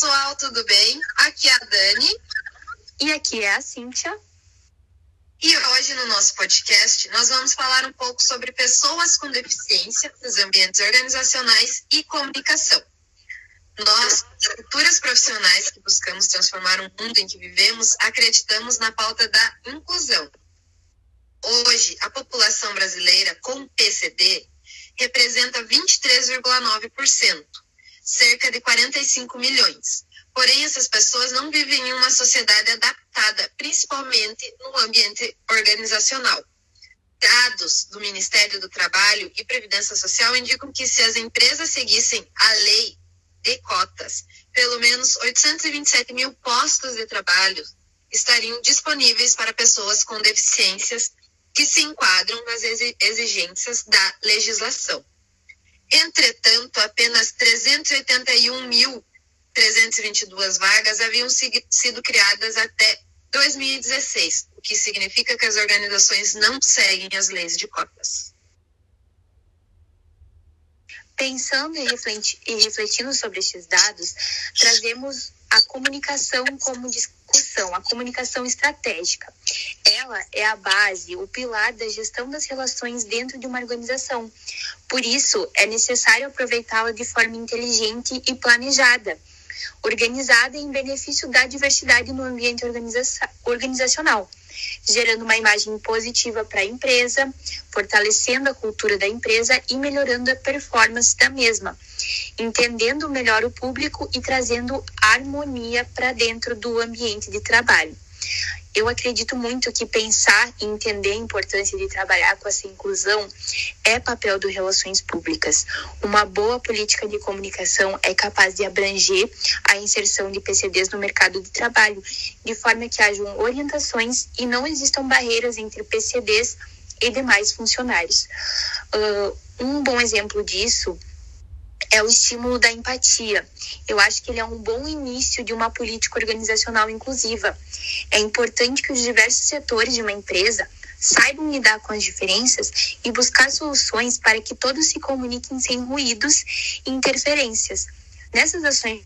pessoal, tudo bem? Aqui é a Dani. E aqui é a Cíntia. E hoje no nosso podcast nós vamos falar um pouco sobre pessoas com deficiência nos ambientes organizacionais e comunicação. Nós, futuras profissionais que buscamos transformar o mundo em que vivemos, acreditamos na pauta da inclusão. Hoje, a população brasileira com PCD representa 23,9%, cerca de 45 milhões. Porém, essas pessoas não vivem em uma sociedade adaptada, principalmente no ambiente organizacional. Dados do Ministério do Trabalho e Previdência Social indicam que se as empresas seguissem a lei de cotas, pelo menos 827 mil postos de trabalho estariam disponíveis para pessoas com deficiências que se enquadram nas exigências da legislação. Entretanto, apenas 381.322 vagas haviam sido criadas até 2016, o que significa que as organizações não seguem as leis de cotas. Pensando e refletindo sobre estes dados, trazemos a comunicação como discussão, a comunicação estratégica. Ela é a base, o pilar da gestão das relações dentro de uma organização. Por isso, é necessário aproveitá-la de forma inteligente e planejada, organizada em benefício da diversidade no ambiente organiza organizacional gerando uma imagem positiva para a empresa, fortalecendo a cultura da empresa e melhorando a performance da mesma, entendendo melhor o público e trazendo harmonia para dentro do ambiente de trabalho eu acredito muito que pensar e entender a importância de trabalhar com essa inclusão é papel do relações públicas. Uma boa política de comunicação é capaz de abranger a inserção de PCDs no mercado de trabalho, de forma que hajam orientações e não existam barreiras entre PCDs e demais funcionários. Uh, um bom exemplo disso é o estímulo da empatia. Eu acho que ele é um bom início de uma política organizacional inclusiva. É importante que os diversos setores de uma empresa saibam lidar com as diferenças e buscar soluções para que todos se comuniquem sem ruídos e interferências. Nessas ações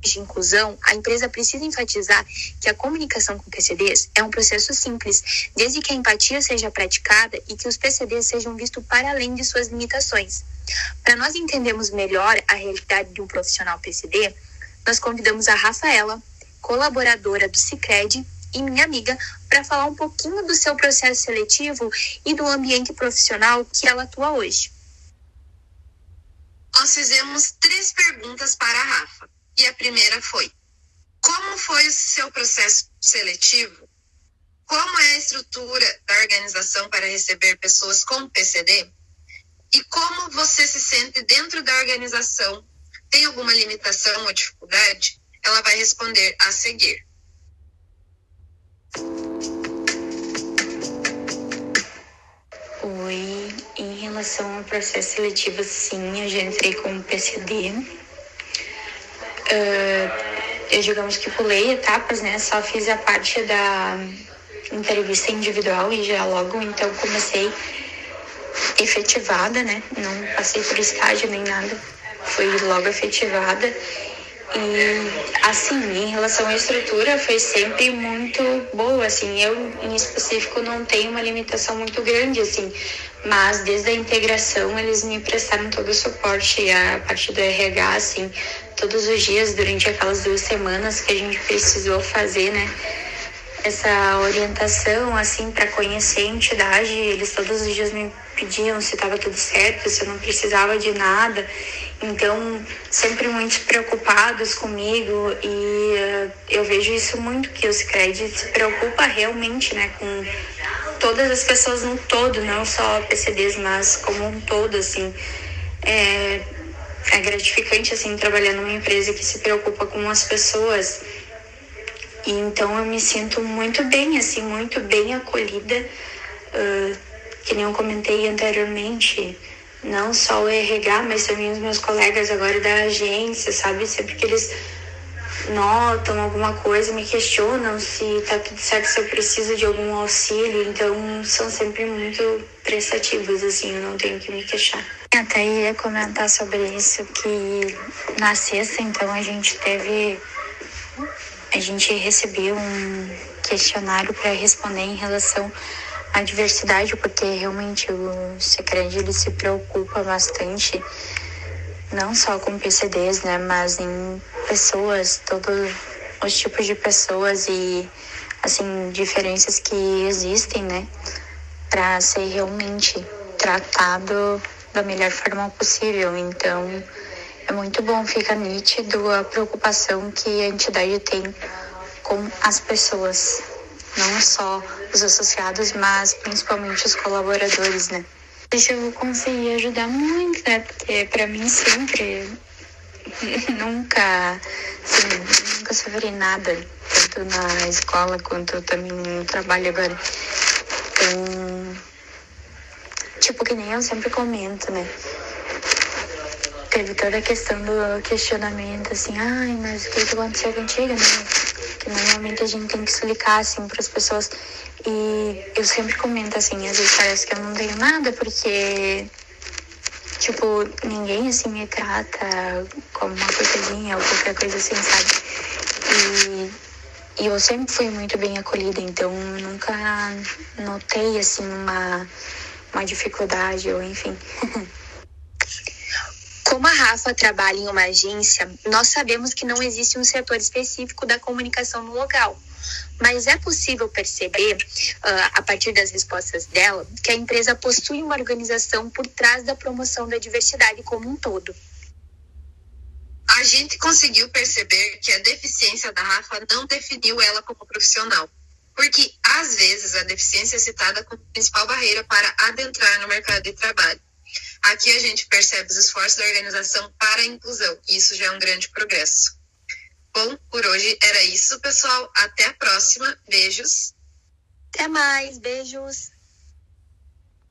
de inclusão, a empresa precisa enfatizar que a comunicação com PCDs é um processo simples, desde que a empatia seja praticada e que os PCDs sejam vistos para além de suas limitações. Para nós entendermos melhor a realidade de um profissional PCD, nós convidamos a Rafaela, colaboradora do Cicred e minha amiga, para falar um pouquinho do seu processo seletivo e do ambiente profissional que ela atua hoje. Nós fizemos três perguntas para a Rafa. E a primeira foi: Como foi o seu processo seletivo? Como é a estrutura da organização para receber pessoas com PCD? E como você se sente dentro da organização? Tem alguma limitação ou dificuldade? Ela vai responder a seguir. Oi, em relação ao processo seletivo, sim, eu já entrei com PCD. Uh, eu digamos que pulei etapas, né? Só fiz a parte da entrevista individual e já logo então comecei efetivada, né? Não passei por estágio nem nada, fui logo efetivada. E assim, em relação à estrutura, foi sempre muito boa, assim, eu em específico não tenho uma limitação muito grande, assim, mas desde a integração eles me prestaram todo o suporte, a parte do RH, assim, todos os dias durante aquelas duas semanas que a gente precisou fazer, né? essa orientação assim para conhecer a entidade. Eles todos os dias me pediam se estava tudo certo, se eu não precisava de nada. Então, sempre muito preocupados comigo e uh, eu vejo isso muito que o Cicred se preocupa realmente, né, com todas as pessoas no todo, não só PCDs, mas como um todo, assim. É, é gratificante, assim, trabalhar numa empresa que se preocupa com as pessoas e então eu me sinto muito bem, assim, muito bem acolhida, uh, que nem eu comentei anteriormente, não só o RH, mas também os meus colegas agora da agência, sabe? Sempre que eles notam alguma coisa, me questionam se tá tudo certo, se eu preciso de algum auxílio, então são sempre muito prestativos, assim, eu não tenho que me queixar. Até ia comentar sobre isso que na sexta, então, a gente teve. A gente recebeu um questionário para responder em relação à diversidade, porque realmente o Secret ele se preocupa bastante, não só com PCDs, né, mas em pessoas, todos os tipos de pessoas e, assim, diferenças que existem, né, para ser realmente tratado da melhor forma possível. Então, é muito bom, fica nítido a preocupação que a entidade tem com as pessoas, não só os associados, mas principalmente os colaboradores, né? Deixa eu conseguir ajudar muito, né? Porque para mim sempre nunca, assim, nunca sofri nada, tanto na escola quanto também no trabalho agora. Então, tipo, que nem eu sempre comento, né? Teve toda a questão do questionamento, assim, ai, mas o que aconteceu contigo, né? Que normalmente a gente tem que explicar, assim, para as pessoas. E eu sempre comento, assim, às vezes parece que eu não tenho nada, porque, tipo, ninguém, assim, me trata como uma coitadinha ou qualquer coisa assim, sabe? E, e eu sempre fui muito bem acolhida, então nunca notei, assim, uma uma dificuldade ou enfim. Como a Rafa trabalha em uma agência, nós sabemos que não existe um setor específico da comunicação no local. Mas é possível perceber, uh, a partir das respostas dela, que a empresa possui uma organização por trás da promoção da diversidade como um todo. A gente conseguiu perceber que a deficiência da Rafa não definiu ela como profissional porque às vezes a deficiência é citada como principal barreira para adentrar no mercado de trabalho. Aqui a gente percebe os esforços da organização para a inclusão, e isso já é um grande progresso. Bom, por hoje era isso, pessoal. Até a próxima. Beijos. Até mais. Beijos.